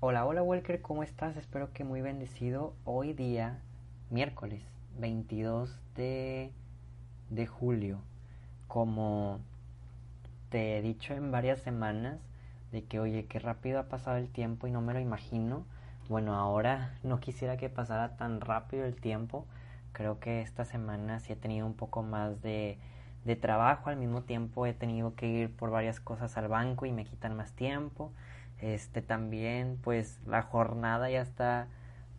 Hola, hola Walker, ¿cómo estás? Espero que muy bendecido. Hoy día, miércoles 22 de, de julio. Como te he dicho en varias semanas, de que oye, qué rápido ha pasado el tiempo y no me lo imagino. Bueno, ahora no quisiera que pasara tan rápido el tiempo. Creo que esta semana sí he tenido un poco más de, de trabajo. Al mismo tiempo he tenido que ir por varias cosas al banco y me quitan más tiempo. Este también, pues la jornada ya está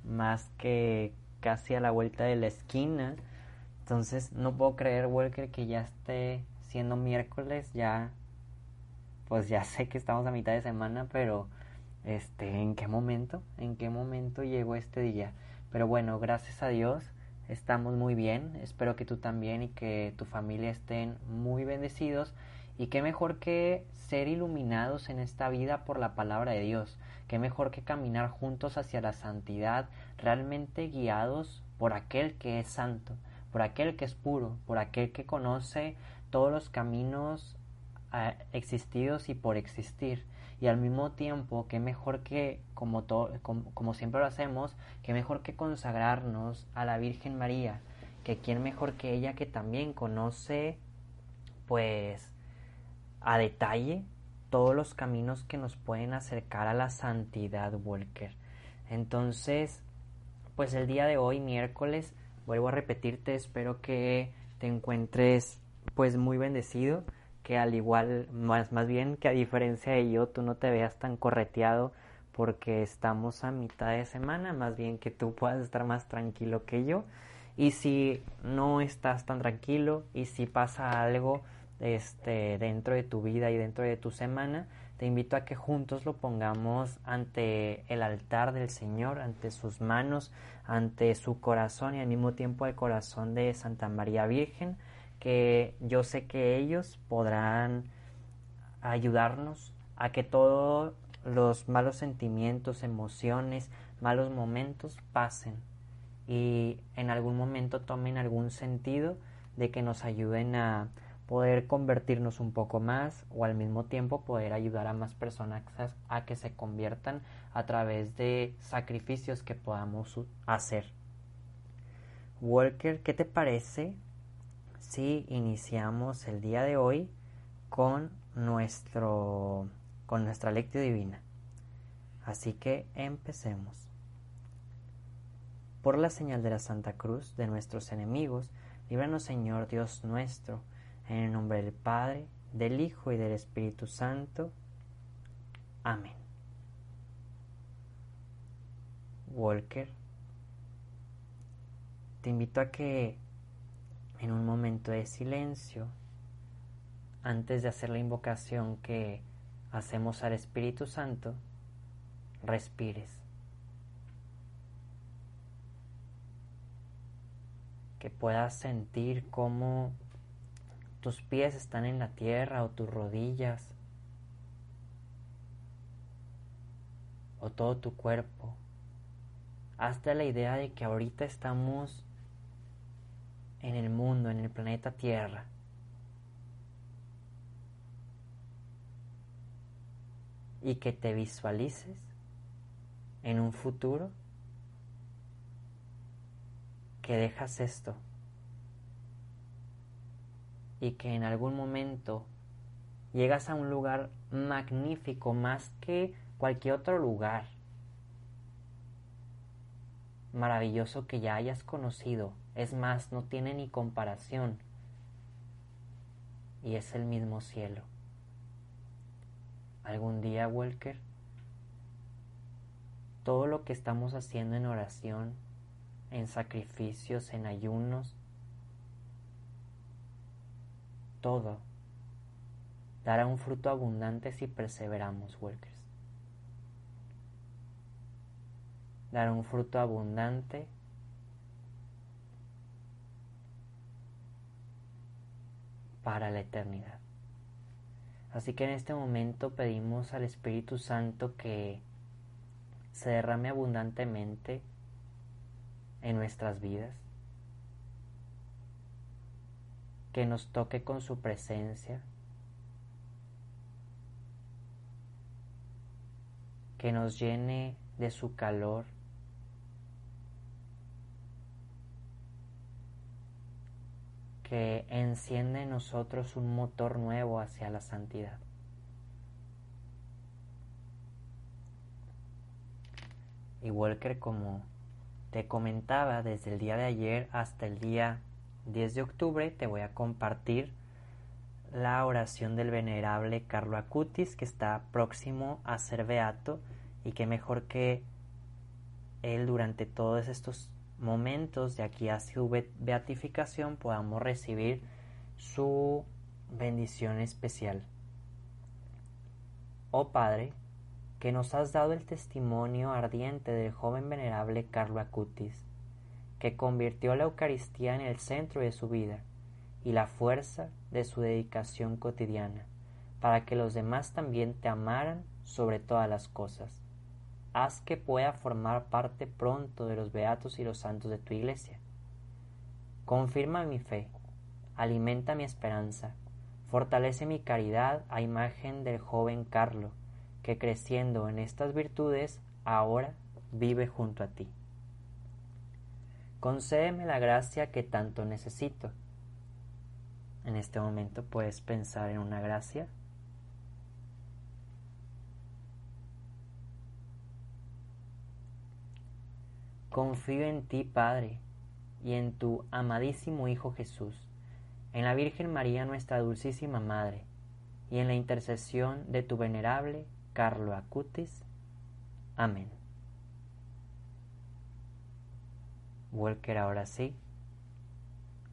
más que casi a la vuelta de la esquina. Entonces no puedo creer, Walker, que ya esté siendo miércoles, ya pues ya sé que estamos a mitad de semana, pero este, ¿en qué momento? ¿En qué momento llegó este día? Pero bueno, gracias a Dios estamos muy bien. Espero que tú también y que tu familia estén muy bendecidos y qué mejor que ser iluminados en esta vida por la palabra de Dios. Qué mejor que caminar juntos hacia la santidad, realmente guiados por aquel que es santo, por aquel que es puro, por aquel que conoce todos los caminos eh, existidos y por existir. Y al mismo tiempo, qué mejor que, como, como, como siempre lo hacemos, qué mejor que consagrarnos a la Virgen María, que quién mejor que ella que también conoce, pues, a detalle todos los caminos que nos pueden acercar a la santidad, Walker. Entonces, pues el día de hoy, miércoles, vuelvo a repetirte, espero que te encuentres pues muy bendecido, que al igual, más, más bien que a diferencia de yo, tú no te veas tan correteado porque estamos a mitad de semana, más bien que tú puedas estar más tranquilo que yo. Y si no estás tan tranquilo y si pasa algo, este, dentro de tu vida y dentro de tu semana, te invito a que juntos lo pongamos ante el altar del Señor, ante sus manos, ante su corazón y al mismo tiempo el corazón de Santa María Virgen, que yo sé que ellos podrán ayudarnos a que todos los malos sentimientos, emociones, malos momentos pasen y en algún momento tomen algún sentido de que nos ayuden a poder convertirnos un poco más o al mismo tiempo poder ayudar a más personas a que se conviertan a través de sacrificios que podamos hacer. Walker, ¿qué te parece si iniciamos el día de hoy con nuestro con nuestra lectio divina? Así que empecemos. Por la señal de la Santa Cruz de nuestros enemigos, líbranos Señor Dios nuestro, en el nombre del Padre, del Hijo y del Espíritu Santo. Amén. Walker, te invito a que en un momento de silencio, antes de hacer la invocación que hacemos al Espíritu Santo, respires. Que puedas sentir cómo tus pies están en la tierra o tus rodillas o todo tu cuerpo. Hazte la idea de que ahorita estamos en el mundo, en el planeta Tierra. Y que te visualices en un futuro que dejas esto y que en algún momento llegas a un lugar magnífico más que cualquier otro lugar maravilloso que ya hayas conocido. Es más, no tiene ni comparación. Y es el mismo cielo. Algún día, Walker, todo lo que estamos haciendo en oración, en sacrificios, en ayunos, todo dará un fruto abundante si perseveramos, workers. Dará un fruto abundante para la eternidad. Así que en este momento pedimos al Espíritu Santo que se derrame abundantemente en nuestras vidas que nos toque con su presencia, que nos llene de su calor, que enciende en nosotros un motor nuevo hacia la santidad. Y Walker, como te comentaba, desde el día de ayer hasta el día 10 de octubre te voy a compartir la oración del venerable Carlo Acutis que está próximo a ser beato y que mejor que él durante todos estos momentos de aquí a su beatificación podamos recibir su bendición especial. Oh Padre, que nos has dado el testimonio ardiente del joven venerable Carlo Acutis, que convirtió la Eucaristía en el centro de su vida y la fuerza de su dedicación cotidiana, para que los demás también te amaran sobre todas las cosas. Haz que pueda formar parte pronto de los beatos y los santos de tu iglesia. Confirma mi fe, alimenta mi esperanza, fortalece mi caridad a imagen del joven Carlo, que creciendo en estas virtudes ahora vive junto a ti. Concédeme la gracia que tanto necesito. En este momento puedes pensar en una gracia. Confío en ti, Padre, y en tu amadísimo Hijo Jesús, en la Virgen María, nuestra dulcísima Madre, y en la intercesión de tu venerable Carlo Acutis. Amén. Walker ahora sí,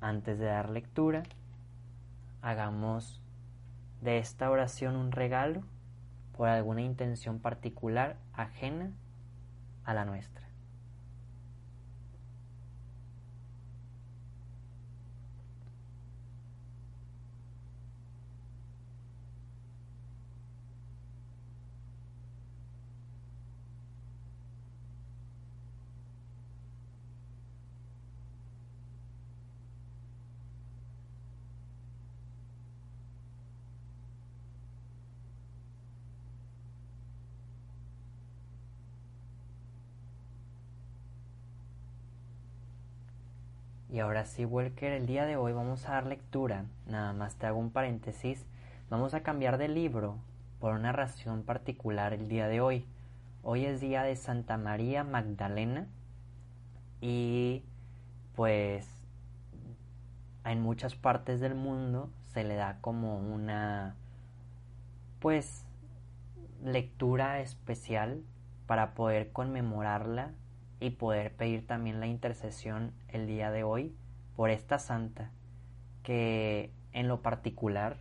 antes de dar lectura, hagamos de esta oración un regalo por alguna intención particular ajena a la nuestra. Y ahora sí, Walker, el día de hoy vamos a dar lectura. Nada más te hago un paréntesis. Vamos a cambiar de libro por una razón particular el día de hoy. Hoy es día de Santa María Magdalena y pues en muchas partes del mundo se le da como una pues lectura especial para poder conmemorarla y poder pedir también la intercesión el día de hoy por esta santa que en lo particular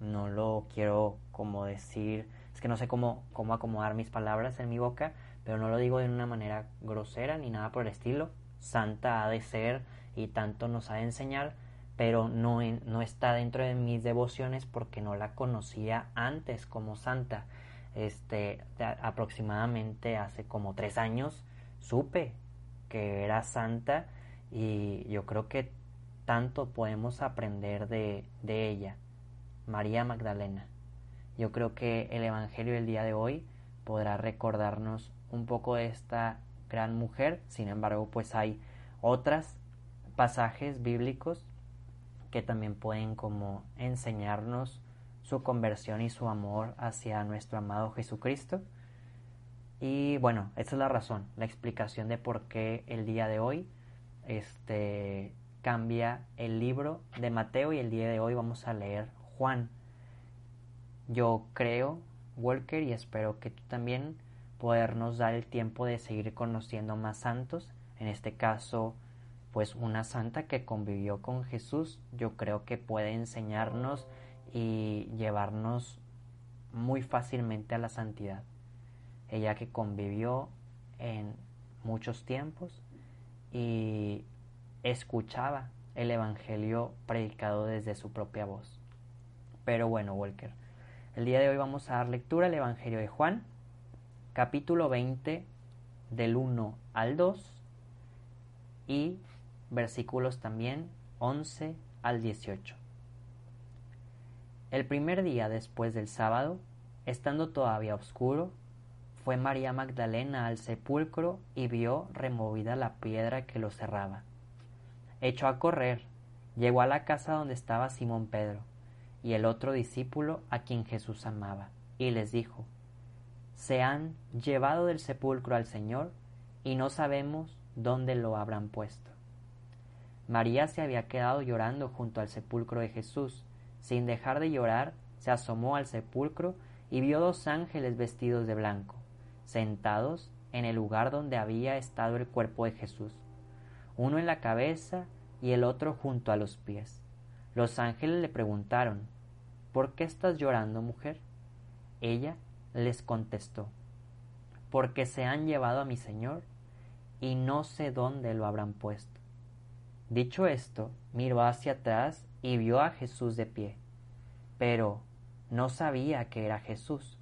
no lo quiero como decir, es que no sé cómo, cómo acomodar mis palabras en mi boca, pero no lo digo de una manera grosera ni nada por el estilo. Santa ha de ser y tanto nos ha de enseñar, pero no, no está dentro de mis devociones porque no la conocía antes como santa. Este, aproximadamente hace como tres años supe que era santa y yo creo que tanto podemos aprender de, de ella, María Magdalena. Yo creo que el Evangelio del día de hoy podrá recordarnos un poco de esta gran mujer, sin embargo pues hay otras pasajes bíblicos que también pueden como enseñarnos su conversión y su amor hacia nuestro amado Jesucristo. Y bueno, esa es la razón, la explicación de por qué el día de hoy este, cambia el libro de Mateo y el día de hoy vamos a leer Juan. Yo creo, Walker, y espero que tú también podernos dar el tiempo de seguir conociendo más santos, en este caso, pues una santa que convivió con Jesús, yo creo que puede enseñarnos y llevarnos muy fácilmente a la santidad ella que convivió en muchos tiempos y escuchaba el Evangelio predicado desde su propia voz. Pero bueno, Walker, el día de hoy vamos a dar lectura al Evangelio de Juan, capítulo 20, del 1 al 2 y versículos también 11 al 18. El primer día después del sábado, estando todavía oscuro, fue María Magdalena al sepulcro y vio removida la piedra que lo cerraba. Echó a correr, llegó a la casa donde estaba Simón Pedro y el otro discípulo a quien Jesús amaba, y les dijo, Se han llevado del sepulcro al Señor y no sabemos dónde lo habrán puesto. María se había quedado llorando junto al sepulcro de Jesús. Sin dejar de llorar, se asomó al sepulcro y vio dos ángeles vestidos de blanco, sentados en el lugar donde había estado el cuerpo de Jesús, uno en la cabeza y el otro junto a los pies. Los ángeles le preguntaron, ¿Por qué estás llorando, mujer? Ella les contestó, Porque se han llevado a mi Señor y no sé dónde lo habrán puesto. Dicho esto, miró hacia atrás y vio a Jesús de pie, pero no sabía que era Jesús.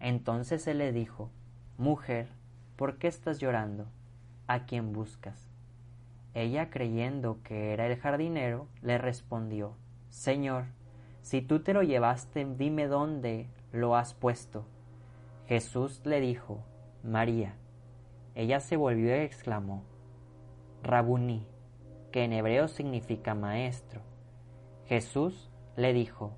Entonces él le dijo, Mujer, ¿por qué estás llorando? ¿A quién buscas? Ella, creyendo que era el jardinero, le respondió, Señor, si tú te lo llevaste, dime dónde lo has puesto. Jesús le dijo, María. Ella se volvió y exclamó, Rabuní, que en hebreo significa maestro. Jesús le dijo,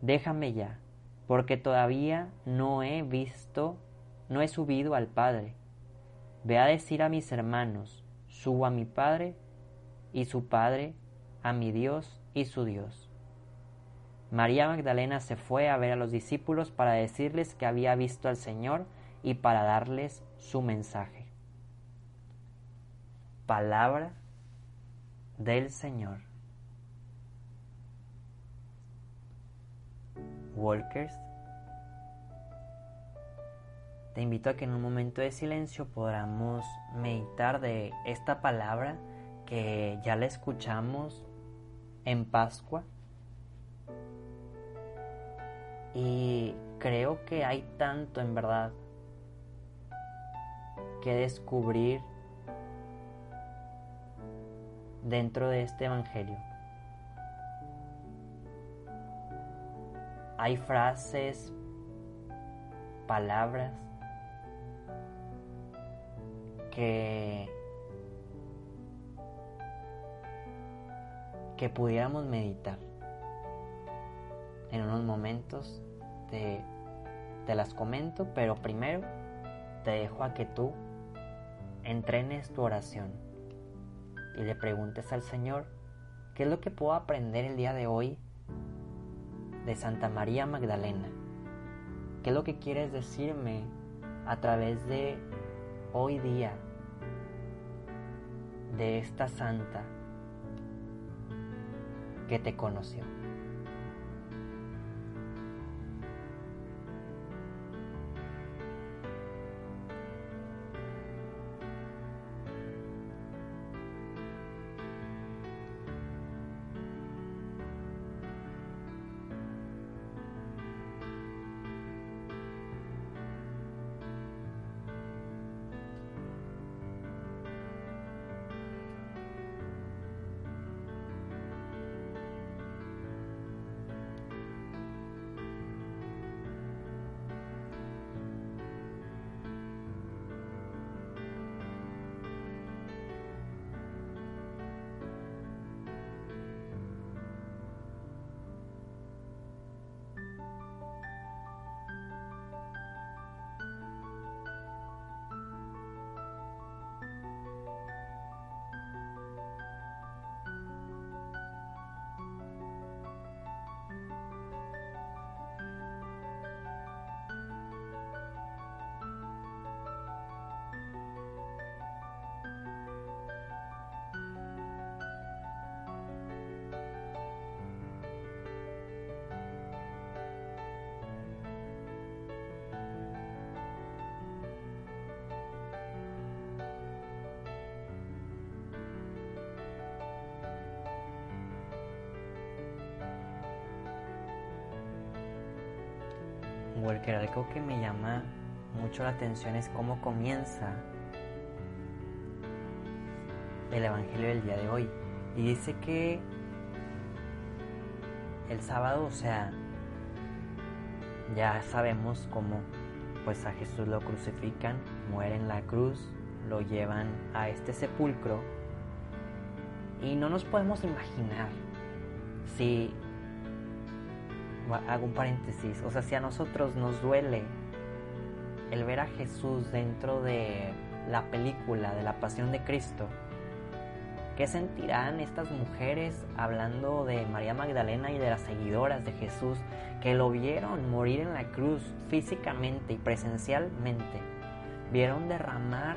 Déjame ya, porque todavía no he visto, no he subido al Padre. Ve a decir a mis hermanos, subo a mi Padre y su Padre, a mi Dios y su Dios. María Magdalena se fue a ver a los discípulos para decirles que había visto al Señor y para darles su mensaje. Palabra del Señor. Walkers, te invito a que en un momento de silencio podamos meditar de esta palabra que ya la escuchamos en Pascua. Y creo que hay tanto en verdad que descubrir dentro de este Evangelio. Hay frases, palabras que, pudiéramos meditar. En unos momentos te, te las comento, pero primero te dejo a que tú entrenes tu oración y le preguntes al Señor, ¿qué es lo que puedo aprender el día de hoy de Santa María Magdalena? ¿Qué es lo que quieres decirme a través de hoy día de esta santa que te conoció? Walker, algo que me llama mucho la atención es cómo comienza el Evangelio del día de hoy. Y dice que el sábado, o sea, ya sabemos cómo pues a Jesús lo crucifican, muere en la cruz, lo llevan a este sepulcro y no nos podemos imaginar si, hago un paréntesis, o sea, si a nosotros nos duele el ver a Jesús dentro de la película de la Pasión de Cristo, ¿qué sentirán estas mujeres hablando de María Magdalena y de las seguidoras de Jesús que lo vieron morir en la cruz físicamente y presencialmente? Vieron derramar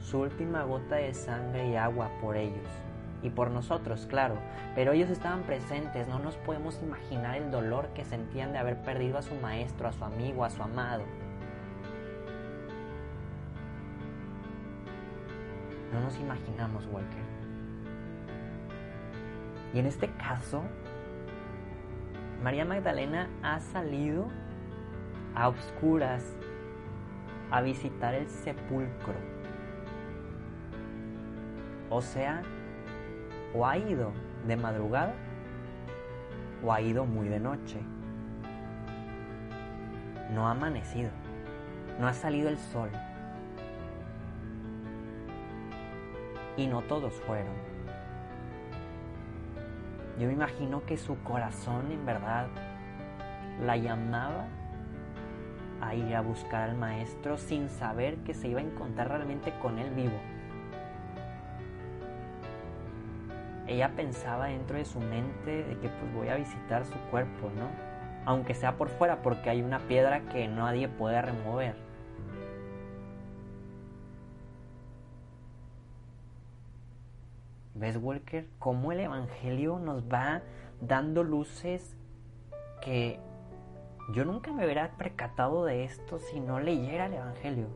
su última gota de sangre y agua por ellos y por nosotros, claro, pero ellos estaban presentes, no nos podemos imaginar el dolor que sentían de haber perdido a su maestro, a su amigo, a su amado. No nos imaginamos, Walker. Y en este caso, María Magdalena ha salido a oscuras a visitar el sepulcro. O sea, o ha ido de madrugada o ha ido muy de noche. No ha amanecido, no ha salido el sol. Y no todos fueron. Yo me imagino que su corazón en verdad la llamaba a ir a buscar al maestro sin saber que se iba a encontrar realmente con él vivo. Ella pensaba dentro de su mente de que pues voy a visitar su cuerpo, ¿no? Aunque sea por fuera, porque hay una piedra que nadie puede remover. ¿Ves, Walker? Cómo el Evangelio nos va dando luces que yo nunca me hubiera percatado de esto si no leyera el Evangelio.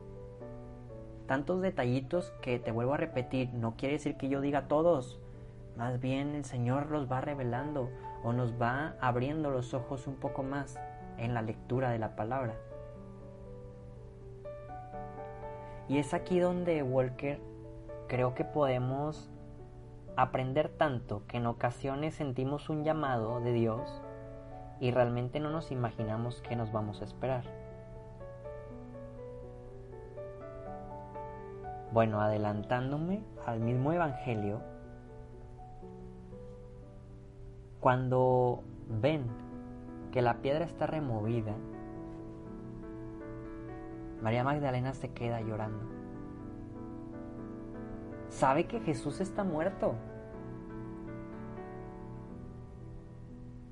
Tantos detallitos que te vuelvo a repetir, no quiere decir que yo diga todos, más bien el Señor los va revelando o nos va abriendo los ojos un poco más en la lectura de la palabra. Y es aquí donde Walker creo que podemos aprender tanto que en ocasiones sentimos un llamado de Dios y realmente no nos imaginamos qué nos vamos a esperar. Bueno, adelantándome al mismo Evangelio, Cuando ven que la piedra está removida, María Magdalena se queda llorando. Sabe que Jesús está muerto,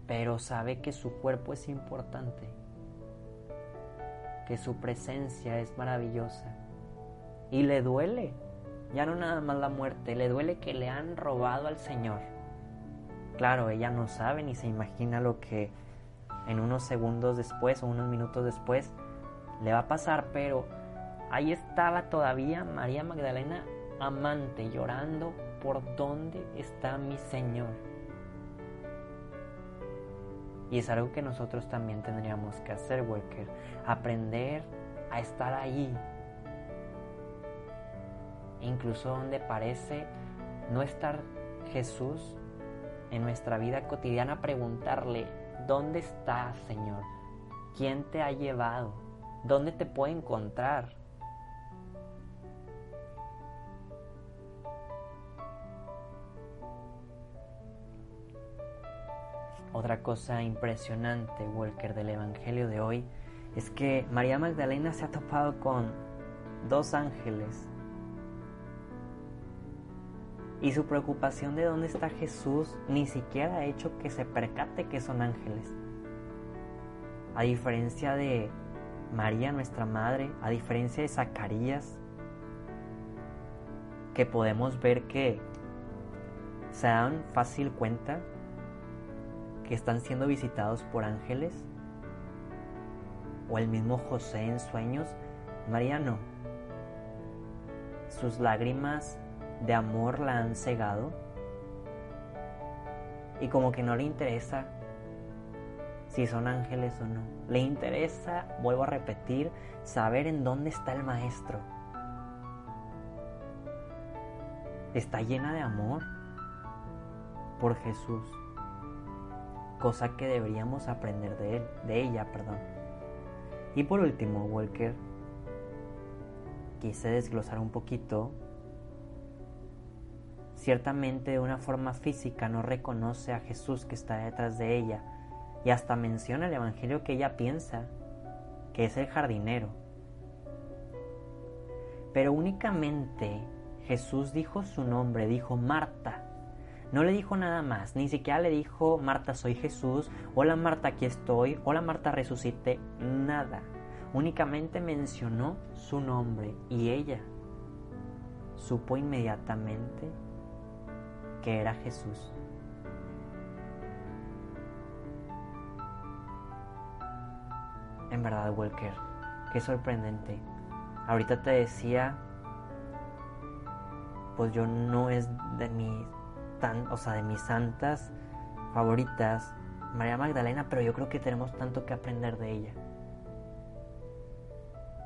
pero sabe que su cuerpo es importante, que su presencia es maravillosa y le duele, ya no nada más la muerte, le duele que le han robado al Señor Claro, ella no sabe ni se imagina lo que en unos segundos después o unos minutos después le va a pasar, pero ahí estaba todavía María Magdalena amante llorando por dónde está mi Señor. Y es algo que nosotros también tendríamos que hacer, Walker, aprender a estar ahí, incluso donde parece no estar Jesús, en nuestra vida cotidiana preguntarle, ¿dónde estás, Señor? ¿Quién te ha llevado? ¿Dónde te puedo encontrar? Otra cosa impresionante, Walker, del Evangelio de hoy, es que María Magdalena se ha topado con dos ángeles y su preocupación de dónde está Jesús ni siquiera ha hecho que se percate que son ángeles. A diferencia de María, nuestra madre, a diferencia de Zacarías, que podemos ver que se dan fácil cuenta que están siendo visitados por ángeles, o el mismo José en sueños, María no. Sus lágrimas de amor la han cegado y como que no le interesa si son ángeles o no. Le interesa, vuelvo a repetir, saber en dónde está el maestro. Está llena de amor por Jesús, cosa que deberíamos aprender de él, de ella, perdón. Y por último, Walker, quise desglosar un poquito. Ciertamente de una forma física no reconoce a Jesús que está detrás de ella y hasta menciona el Evangelio que ella piensa que es el jardinero. Pero únicamente Jesús dijo su nombre, dijo Marta. No le dijo nada más, ni siquiera le dijo Marta soy Jesús, hola Marta aquí estoy, hola Marta resucité, nada. Únicamente mencionó su nombre y ella supo inmediatamente que era Jesús. En verdad, Walker, qué sorprendente. Ahorita te decía, pues yo no es de mis tan, o sea, de mis santas favoritas, María Magdalena, pero yo creo que tenemos tanto que aprender de ella.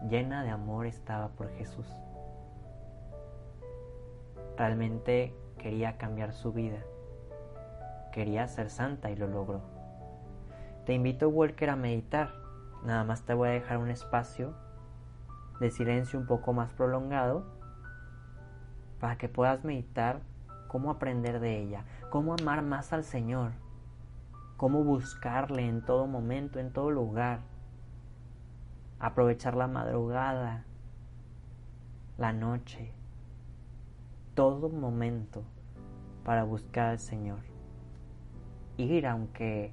Llena de amor estaba por Jesús. Realmente quería cambiar su vida. Quería ser santa y lo logró. Te invito, Walker, a meditar. Nada más te voy a dejar un espacio de silencio un poco más prolongado para que puedas meditar cómo aprender de ella, cómo amar más al Señor, cómo buscarle en todo momento, en todo lugar, aprovechar la madrugada, la noche, todo momento para buscar al Señor. Ir aunque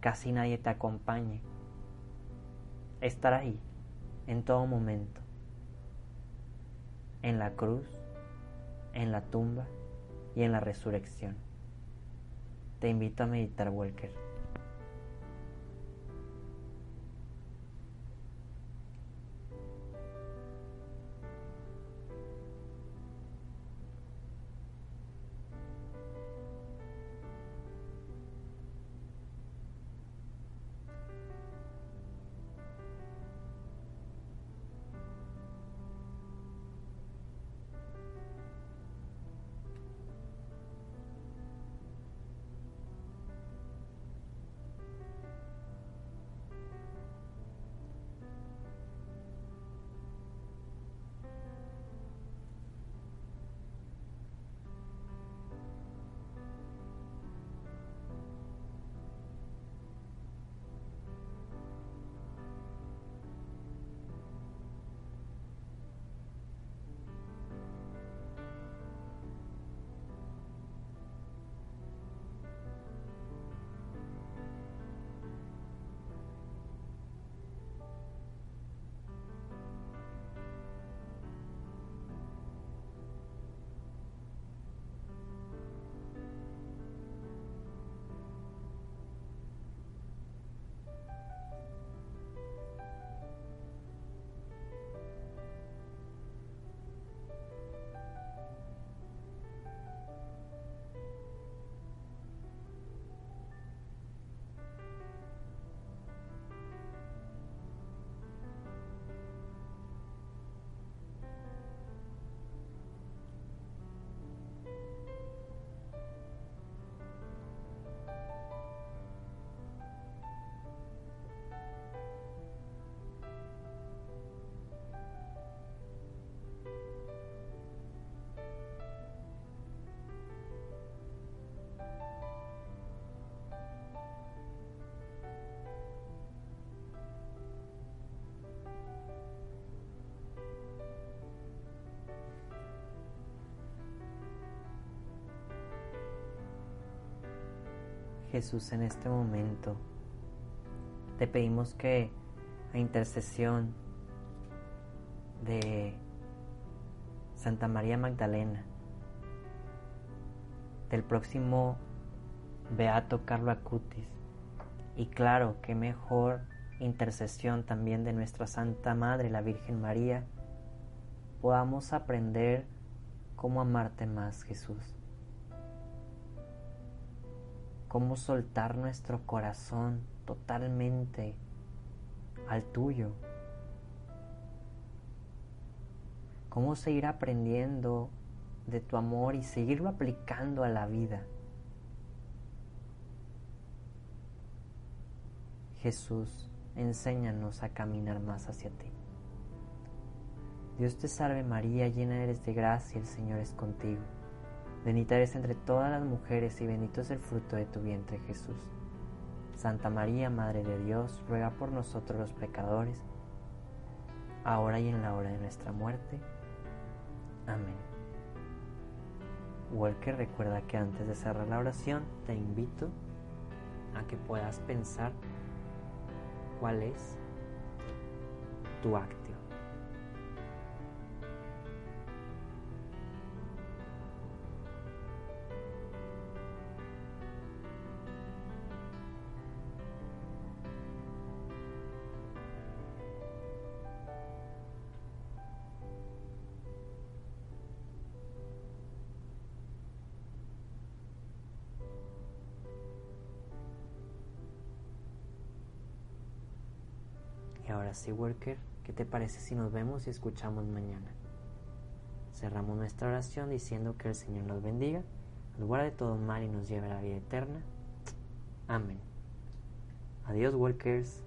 casi nadie te acompañe. Estar ahí en todo momento. En la cruz, en la tumba y en la resurrección. Te invito a meditar, Walker. Jesús, en este momento. Te pedimos que a intercesión de Santa María Magdalena, del próximo Beato Carlo Acutis, y claro, qué mejor intercesión también de nuestra Santa Madre, la Virgen María, podamos aprender cómo amarte más, Jesús cómo soltar nuestro corazón totalmente al tuyo. Cómo seguir aprendiendo de tu amor y seguirlo aplicando a la vida. Jesús, enséñanos a caminar más hacia ti. Dios te salve María, llena eres de gracia, el Señor es contigo. Bendita eres entre todas las mujeres y bendito es el fruto de tu vientre Jesús. Santa María, Madre de Dios, ruega por nosotros los pecadores, ahora y en la hora de nuestra muerte. Amén. Walker recuerda que antes de cerrar la oración te invito a que puedas pensar cuál es tu acto. Sí, worker, ¿qué te parece si nos vemos y escuchamos mañana? Cerramos nuestra oración diciendo que el Señor nos bendiga, nos guarde todo mal y nos lleve a la vida eterna. Amén. Adiós, workers.